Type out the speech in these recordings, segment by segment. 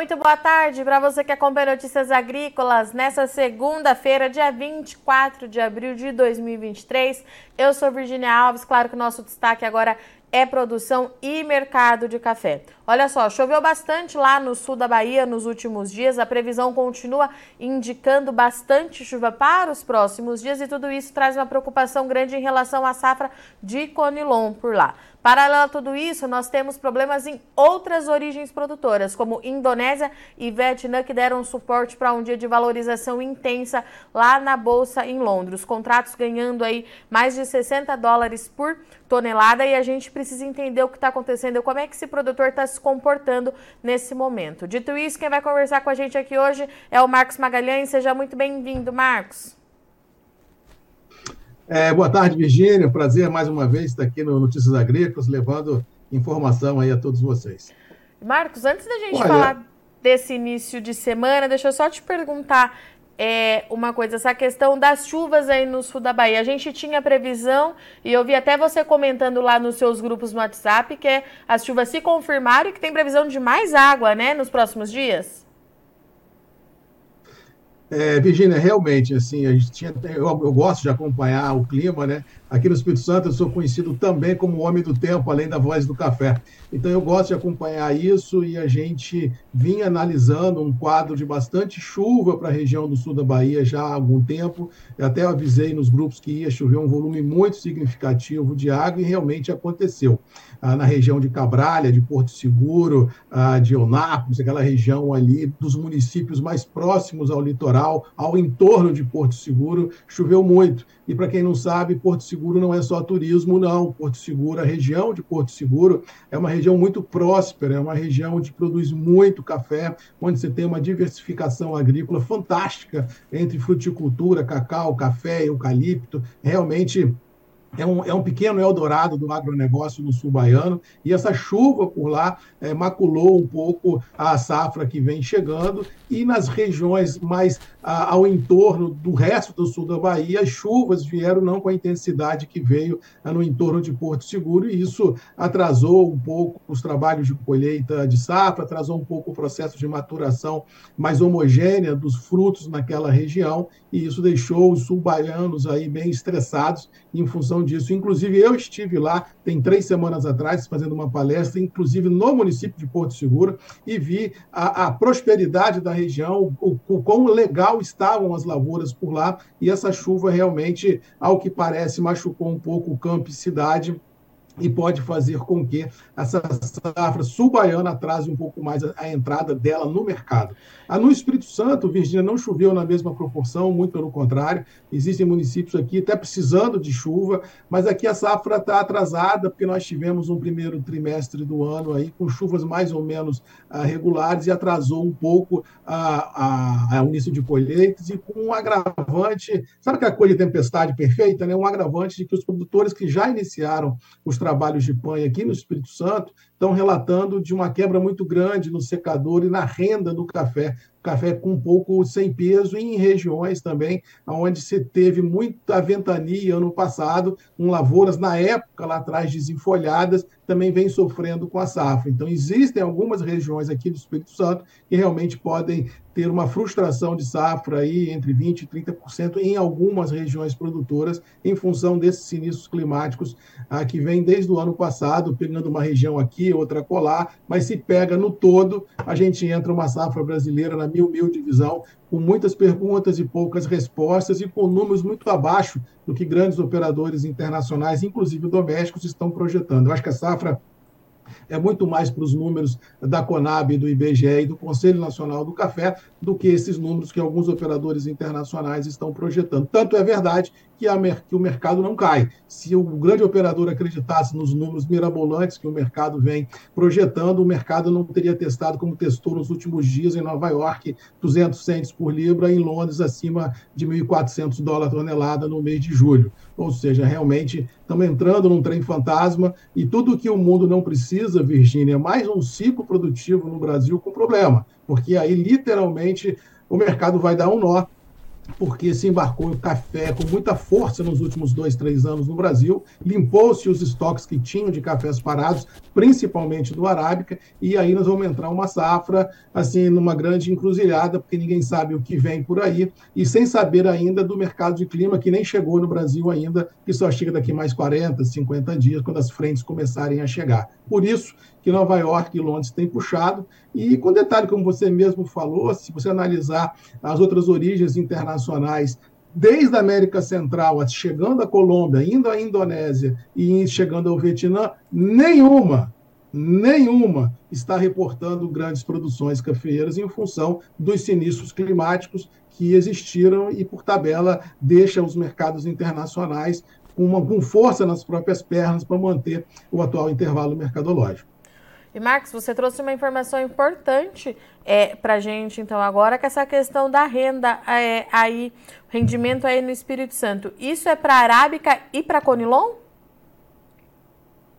Muito boa tarde para você que acompanha Notícias Agrícolas nessa segunda-feira, dia 24 de abril de 2023. Eu sou Virginia Alves, claro que o nosso destaque agora é produção e mercado de café. Olha só, choveu bastante lá no sul da Bahia nos últimos dias. A previsão continua indicando bastante chuva para os próximos dias e tudo isso traz uma preocupação grande em relação à safra de Conilon por lá. Paralelo a tudo isso, nós temos problemas em outras origens produtoras, como Indonésia e Vietnã, que deram suporte para um dia de valorização intensa lá na Bolsa em Londres. Contratos ganhando aí mais de 60 dólares por tonelada e a gente precisa entender o que está acontecendo, como é que esse produtor está se comportando nesse momento. Dito isso, quem vai conversar com a gente aqui hoje é o Marcos Magalhães. Seja muito bem-vindo, Marcos. É, boa tarde, Virgínia. Prazer mais uma vez estar aqui no Notícias Agrícolas, levando informação aí a todos vocês. Marcos, antes da gente Olha... falar desse início de semana, deixa eu só te perguntar é, uma coisa, essa questão das chuvas aí no sul da Bahia. A gente tinha previsão, e eu vi até você comentando lá nos seus grupos no WhatsApp, que é, as chuvas se confirmaram e que tem previsão de mais água, né, nos próximos dias? É, Virginia, realmente, assim, a gente tinha, eu, eu, gosto de acompanhar o clima, né? Aqui no Espírito Santo eu sou conhecido também como homem do tempo, além da voz do café. Então eu gosto de acompanhar isso e a gente vinha analisando um quadro de bastante chuva para a região do sul da Bahia já há algum tempo. Eu até avisei nos grupos que ia chover um volume muito significativo de água e realmente aconteceu. Ah, na região de Cabralha, de Porto Seguro, ah, de Eunápolis, aquela região ali dos municípios mais próximos ao litoral, ao entorno de Porto Seguro, choveu muito. E para quem não sabe, Porto Seguro não é só turismo, não. Porto Seguro, a região de Porto Seguro é uma região muito próspera, é uma região onde produz muito café, onde você tem uma diversificação agrícola fantástica entre fruticultura, cacau, café, eucalipto. Realmente é um, é um pequeno Eldorado do agronegócio no sul baiano, e essa chuva por lá é, maculou um pouco a safra que vem chegando, e nas regiões mais a, ao entorno do resto do sul da Bahia, as chuvas vieram não com a intensidade que veio a, no entorno de Porto Seguro, e isso atrasou um pouco os trabalhos de colheita de safra, atrasou um pouco o processo de maturação mais homogênea dos frutos naquela região, e isso deixou os sul-baianos aí bem estressados em função disso. Inclusive, eu estive lá, tem três semanas atrás, fazendo uma palestra, inclusive no município de Porto Seguro, e vi a, a prosperidade da região, o, o quão legal estavam as lavouras por lá, e essa chuva realmente, ao que parece, machucou um pouco o campo e cidade e pode fazer com que essa safra sul-baiana atrase um pouco mais a, a, entrada dela no mercado. Ah, no Espírito Santo, Virgínia, não choveu na mesma proporção, muito pelo contrário, existem municípios aqui até precisando de chuva, mas aqui a safra está atrasada, porque nós tivemos um primeiro trimestre do ano aí com chuvas mais ou menos ah, regulares e atrasou um pouco a, a, o início de colheitas e com um agravante, sabe aquela coisa de tempestade perfeita, né? um agravante de que os produtores que já iniciaram os trabalhos trabalhos de panha aqui no Espírito Santo estão relatando de uma quebra muito grande no secador e na renda do café. Café com um pouco sem peso em regiões também onde se teve muita ventania ano passado, com lavouras na época lá atrás desenfolhadas, também vem sofrendo com a safra. Então existem algumas regiões aqui do Espírito Santo que realmente podem ter uma frustração de safra aí entre 20 e 30% em algumas regiões produtoras em função desses sinistros climáticos ah, que vem desde o ano passado, pegando uma região aqui, outra colar, mas se pega no todo, a gente entra uma safra brasileira na mil mil divisão, com muitas perguntas e poucas respostas e com números muito abaixo do que grandes operadores internacionais, inclusive domésticos, estão projetando. Eu acho que a safra é muito mais para os números da Conab, do IBGE e do Conselho Nacional do Café do que esses números que alguns operadores internacionais estão projetando. Tanto é verdade que, a, que o mercado não cai. Se o grande operador acreditasse nos números mirabolantes que o mercado vem projetando, o mercado não teria testado como testou nos últimos dias em Nova York, 200 centes por libra, em Londres acima de 1.400 dólares tonelada no mês de julho. Ou seja, realmente estamos entrando num trem fantasma e tudo que o mundo não precisa, Virgínia, é mais um ciclo produtivo no Brasil com problema, porque aí literalmente o mercado vai dar um nó porque se embarcou o café com muita força nos últimos dois, três anos no Brasil, limpou-se os estoques que tinham de cafés parados, principalmente do Arábica, e aí nós vamos entrar uma safra, assim, numa grande encruzilhada, porque ninguém sabe o que vem por aí, e sem saber ainda do mercado de clima, que nem chegou no Brasil ainda, que só chega daqui mais 40, 50 dias, quando as frentes começarem a chegar. Por isso que Nova York e Londres têm puxado, e com detalhe, como você mesmo falou, se você analisar as outras origens internacionais, desde a América Central, chegando à Colômbia, indo à Indonésia e chegando ao Vietnã, nenhuma, nenhuma está reportando grandes produções cafeeiras em função dos sinistros climáticos que existiram e, por tabela, deixa os mercados internacionais com, uma, com força nas próprias pernas para manter o atual intervalo mercadológico. E Marcos, você trouxe uma informação importante é, para a gente, então, agora, que essa questão da renda é, aí, rendimento aí no Espírito Santo. Isso é para Arábica e para Conilon?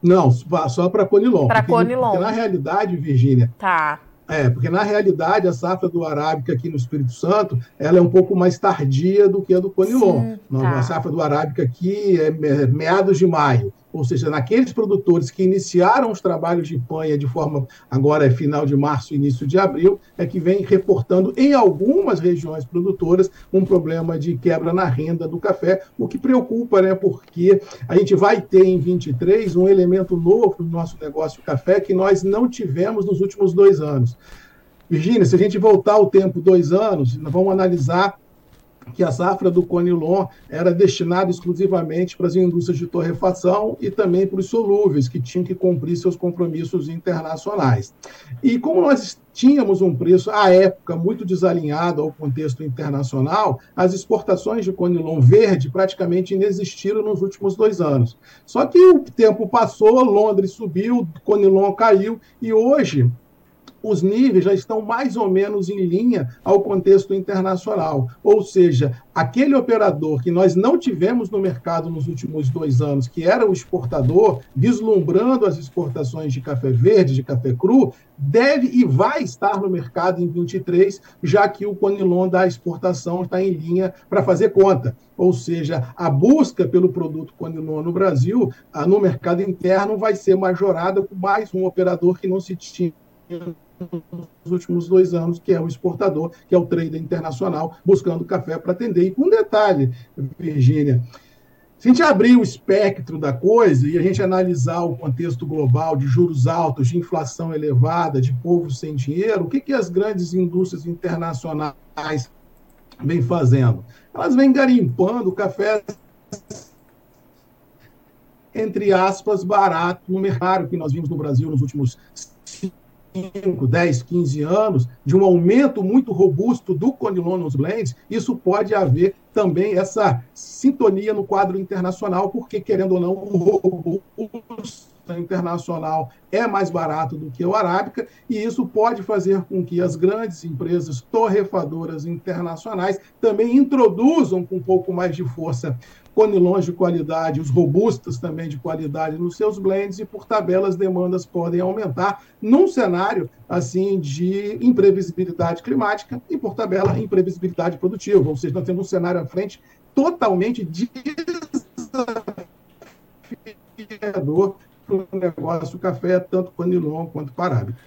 Não, só para Conilon. Para Conilon. Porque na realidade, Virgínia, tá. É, porque na realidade a safra do Arábica aqui no Espírito Santo, ela é um pouco mais tardia do que a do Conilon. Sim, tá. A safra do Arábica aqui é meados de maio, ou seja, naqueles produtores que iniciaram os trabalhos de panha de forma, agora é final de março, início de abril, é que vem reportando em algumas regiões produtoras um problema de quebra na renda do café, o que preocupa, né, porque a gente vai ter em 23 um elemento novo no nosso negócio café que nós não tivemos nos últimos dois anos. Virgínia, se a gente voltar o tempo dois anos, nós vamos analisar que a safra do Conilon era destinada exclusivamente para as indústrias de torrefação e também para os solúveis, que tinham que cumprir seus compromissos internacionais. E como nós tínhamos um preço, à época, muito desalinhado ao contexto internacional, as exportações de Conilon verde praticamente inexistiram nos últimos dois anos. Só que o tempo passou, Londres subiu, Conilon caiu, e hoje os níveis já estão mais ou menos em linha ao contexto internacional. Ou seja, aquele operador que nós não tivemos no mercado nos últimos dois anos, que era o exportador, vislumbrando as exportações de café verde, de café cru, deve e vai estar no mercado em 23, já que o Conilon da exportação está em linha para fazer conta. Ou seja, a busca pelo produto Conilon no Brasil, ah, no mercado interno, vai ser majorada com mais um operador que não se tinha nos últimos dois anos, que é o exportador, que é o trader internacional, buscando café para atender. E com detalhe, Virgínia, se a gente abrir o espectro da coisa e a gente analisar o contexto global de juros altos, de inflação elevada, de povo sem dinheiro, o que, que as grandes indústrias internacionais vêm fazendo? Elas vêm garimpando café entre aspas, barato no mercado que nós vimos no Brasil nos últimos 5, 10, 15 anos, de um aumento muito robusto do Conilon nos blends, isso pode haver também essa sintonia no quadro internacional, porque, querendo ou não, o robusto internacional é mais barato do que o arábica, e isso pode fazer com que as grandes empresas torrefadoras internacionais também introduzam com um pouco mais de força conilons de qualidade, os robustos também de qualidade nos seus blends, e por tabela as demandas podem aumentar num cenário assim de imprevisibilidade climática e por tabela imprevisibilidade produtiva, ou seja, nós temos um cenário à frente totalmente desafiador para o negócio café, tanto Conilon quanto Parábica.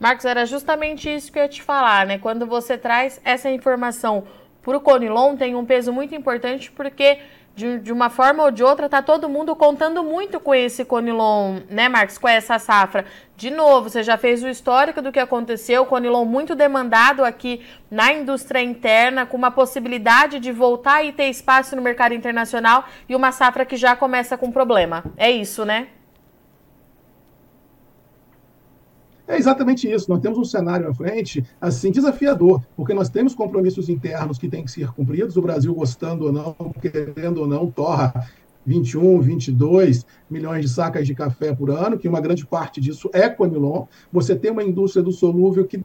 Marcos, era justamente isso que eu ia te falar, né? Quando você traz essa informação para o Conilon, tem um peso muito importante porque de, de, uma forma ou de outra, tá todo mundo contando muito com esse Conilon, né, Marcos, com essa safra. De novo, você já fez o histórico do que aconteceu, Conilon muito demandado aqui na indústria interna, com uma possibilidade de voltar e ter espaço no mercado internacional e uma safra que já começa com problema. É isso, né? É exatamente isso. Nós temos um cenário à frente assim desafiador, porque nós temos compromissos internos que têm que ser cumpridos. O Brasil, gostando ou não, querendo ou não, torra 21, 22 milhões de sacas de café por ano, que uma grande parte disso é Conilon. Você tem uma indústria do solúvel que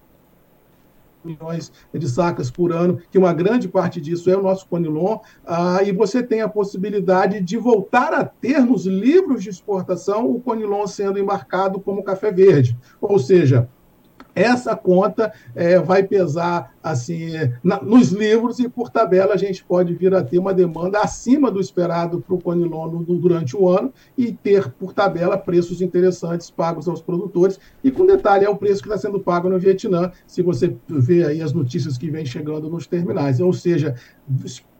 milhões de sacas por ano, que uma grande parte disso é o nosso Conilon, ah, e você tem a possibilidade de voltar a ter nos livros de exportação o Conilon sendo embarcado como café verde. Ou seja, essa conta é, vai pesar assim na, nos livros e por tabela a gente pode vir a ter uma demanda acima do esperado para o Conilon durante o ano e ter por tabela preços interessantes pagos aos produtores. E com detalhe é o preço que está sendo pago no Vietnã se você vê aí as notícias que vêm chegando nos terminais. Ou seja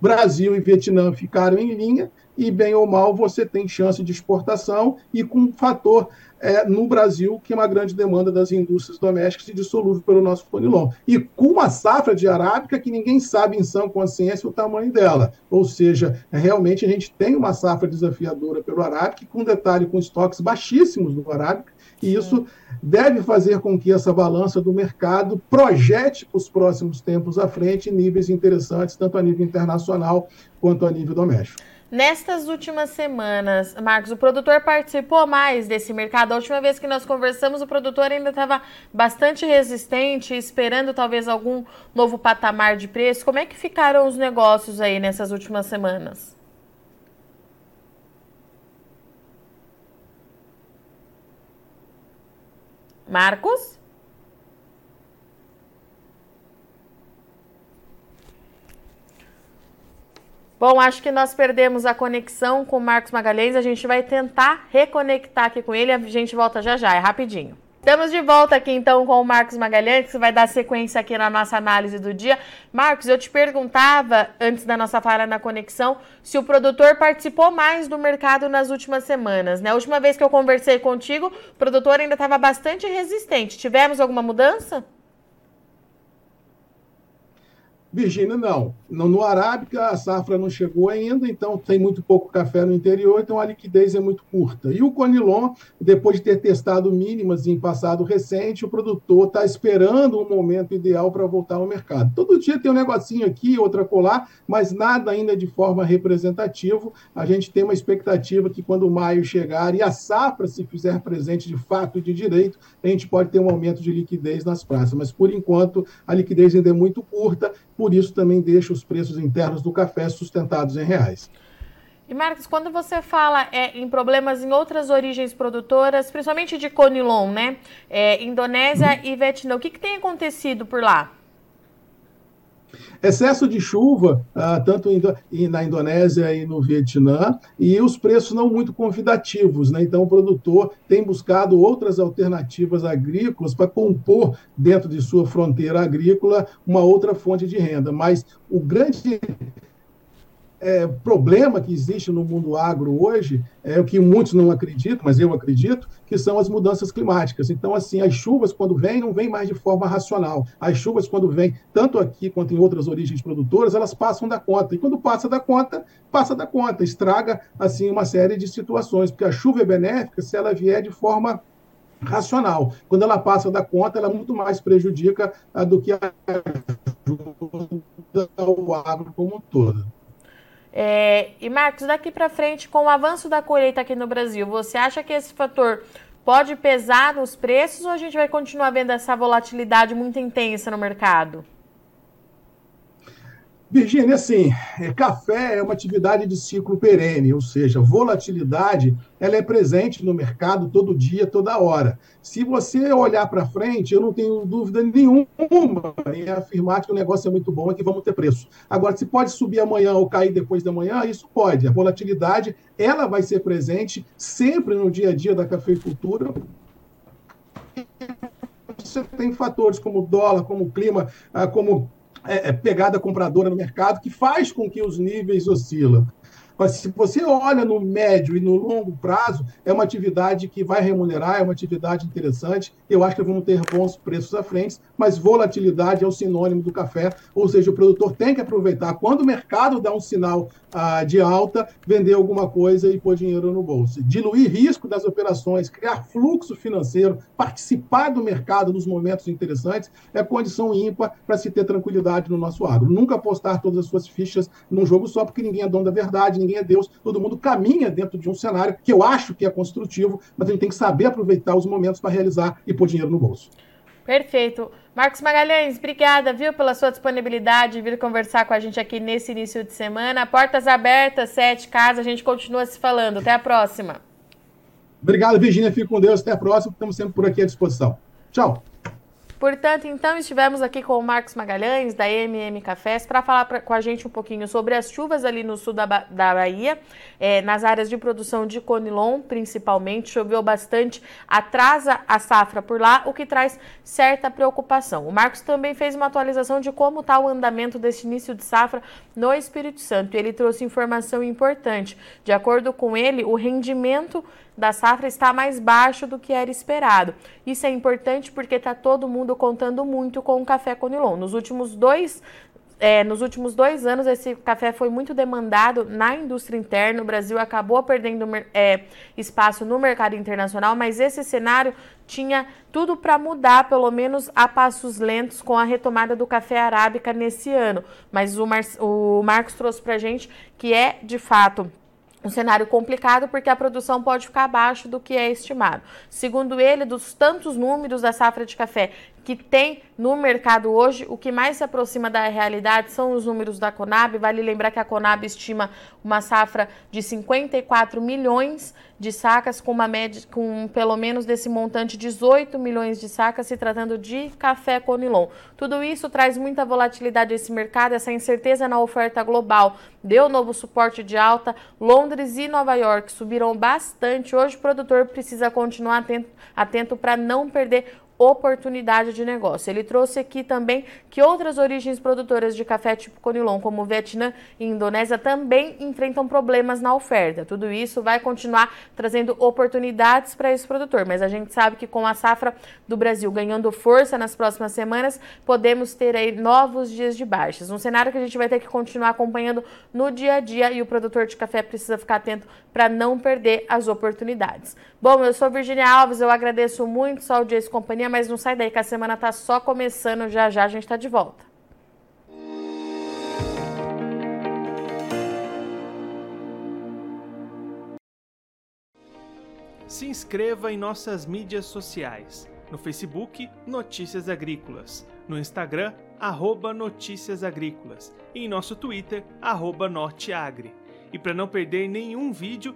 Brasil e Vietnã ficaram em linha e bem ou mal você tem chance de exportação e com um fator é, no Brasil, que é uma grande demanda das indústrias domésticas e dissolúvel pelo nosso conilon. E com uma safra de arábica que ninguém sabe em sã consciência o tamanho dela. Ou seja, realmente a gente tem uma safra desafiadora pelo arábica, com detalhe com estoques baixíssimos do arábica, e isso deve fazer com que essa balança do mercado projete para os próximos tempos à frente níveis interessantes, tanto a nível internacional quanto a nível doméstico. Nestas últimas semanas, Marcos, o produtor participou mais desse mercado. A última vez que nós conversamos, o produtor ainda estava bastante resistente, esperando talvez algum novo patamar de preço. Como é que ficaram os negócios aí nessas últimas semanas? Marcos? Bom, acho que nós perdemos a conexão com o Marcos Magalhães. A gente vai tentar reconectar aqui com ele. A gente volta já já, é rapidinho. Estamos de volta aqui então com o Marcos Magalhães, que vai dar sequência aqui na nossa análise do dia. Marcos, eu te perguntava, antes da nossa falha na conexão, se o produtor participou mais do mercado nas últimas semanas. Né? A última vez que eu conversei contigo, o produtor ainda estava bastante resistente. Tivemos alguma mudança? Virgínia, não. No, no Arábica, a safra não chegou ainda, então tem muito pouco café no interior, então a liquidez é muito curta. E o Conilon, depois de ter testado mínimas em passado recente, o produtor está esperando um momento ideal para voltar ao mercado. Todo dia tem um negocinho aqui, outra colar, mas nada ainda de forma representativa. A gente tem uma expectativa que quando maio chegar e a safra se fizer presente de fato de direito, a gente pode ter um aumento de liquidez nas praças. Mas, por enquanto, a liquidez ainda é muito curta por isso também deixa os preços internos do café sustentados em reais. E Marcos, quando você fala é, em problemas em outras origens produtoras, principalmente de Conilon, né? É, Indonésia uhum. e Vietnã, o que, que tem acontecido por lá? Excesso de chuva, ah, tanto na Indonésia e no Vietnã, e os preços não muito convidativos. Né? Então, o produtor tem buscado outras alternativas agrícolas para compor, dentro de sua fronteira agrícola, uma outra fonte de renda. Mas o grande é, problema que existe no mundo agro hoje é o que muitos não acreditam, mas eu acredito, que são as mudanças climáticas. Então, assim, as chuvas, quando vêm, não vêm mais de forma racional. As chuvas, quando vêm, tanto aqui quanto em outras origens produtoras, elas passam da conta. E quando passa da conta, passa da conta, estraga, assim, uma série de situações, porque a chuva é benéfica se ela vier de forma racional. Quando ela passa da conta, ela muito mais prejudica a, do que ajuda ao agro como um todo. É, e Marcos, daqui para frente, com o avanço da colheita aqui no Brasil, você acha que esse fator pode pesar nos preços ou a gente vai continuar vendo essa volatilidade muito intensa no mercado? Virgínia, assim, é, café é uma atividade de ciclo perene, ou seja, volatilidade ela é presente no mercado todo dia, toda hora. Se você olhar para frente, eu não tenho dúvida nenhuma em afirmar que o negócio é muito bom e que vamos ter preço. Agora, se pode subir amanhã ou cair depois da manhã, isso pode. A volatilidade ela vai ser presente sempre no dia a dia da cafeicultura. Você tem fatores como dólar, como clima, ah, como é, é, pegada compradora no mercado que faz com que os níveis oscilam. Mas se você olha no médio e no longo prazo, é uma atividade que vai remunerar, é uma atividade interessante. Eu acho que vamos ter bons preços à frente, mas volatilidade é o sinônimo do café, ou seja, o produtor tem que aproveitar quando o mercado dá um sinal ah, de alta, vender alguma coisa e pôr dinheiro no bolso. Diluir risco das operações, criar fluxo financeiro, participar do mercado nos momentos interessantes é condição ímpar para se ter tranquilidade no nosso agro. Nunca apostar todas as suas fichas num jogo só, porque ninguém é dono da verdade, ninguém é Deus, todo mundo caminha dentro de um cenário que eu acho que é construtivo, mas a gente tem que saber aproveitar os momentos para realizar e pôr dinheiro no bolso. Perfeito. Marcos Magalhães, obrigada, viu, pela sua disponibilidade de vir conversar com a gente aqui nesse início de semana. Portas abertas, sete casas, a gente continua se falando. Até a próxima. Obrigado, Virginia. Fique com Deus. Até a próxima. Estamos sempre por aqui à disposição. Tchau. Portanto, então estivemos aqui com o Marcos Magalhães, da MM Cafés, para falar pra, com a gente um pouquinho sobre as chuvas ali no sul da, da Bahia, é, nas áreas de produção de conilon, principalmente. Choveu bastante, atrasa a safra por lá, o que traz certa preocupação. O Marcos também fez uma atualização de como está o andamento desse início de safra no Espírito Santo. Ele trouxe informação importante. De acordo com ele, o rendimento da safra está mais baixo do que era esperado. Isso é importante porque está todo mundo contando muito com o café Conilon. Nos últimos dois é, nos últimos dois anos, esse café foi muito demandado na indústria interna. O Brasil acabou perdendo é, espaço no mercado internacional, mas esse cenário tinha tudo para mudar, pelo menos a passos lentos, com a retomada do café arábica nesse ano. Mas o, Mar o Marcos trouxe para gente que é, de fato, um cenário complicado porque a produção pode ficar abaixo do que é estimado. Segundo ele, dos tantos números da safra de café que tem no mercado hoje, o que mais se aproxima da realidade são os números da Conab. Vale lembrar que a Conab estima uma safra de 54 milhões de sacas, com uma média, com pelo menos desse montante 18 milhões de sacas, se tratando de café Conilon. Tudo isso traz muita volatilidade a esse mercado, essa incerteza na oferta global deu novo suporte de alta. Londres e Nova York subiram bastante. Hoje o produtor precisa continuar atento, atento para não perder oportunidade de negócio. Ele trouxe aqui também que outras origens produtoras de café tipo Conilon, como Vietnã e Indonésia, também enfrentam problemas na oferta. Tudo isso vai continuar trazendo oportunidades para esse produtor, mas a gente sabe que com a safra do Brasil ganhando força nas próximas semanas, podemos ter aí novos dias de baixas. Um cenário que a gente vai ter que continuar acompanhando no dia a dia e o produtor de café precisa ficar atento para não perder as oportunidades. Bom, eu sou Virginia Alves, eu agradeço muito sua audiência e companhia mas não sai daí que a semana tá só começando, já já a gente tá de volta. Se inscreva em nossas mídias sociais. No Facebook, Notícias Agrícolas. No Instagram, arroba Notícias Agrícolas. E em nosso Twitter, arroba Norteagri. E para não perder nenhum vídeo,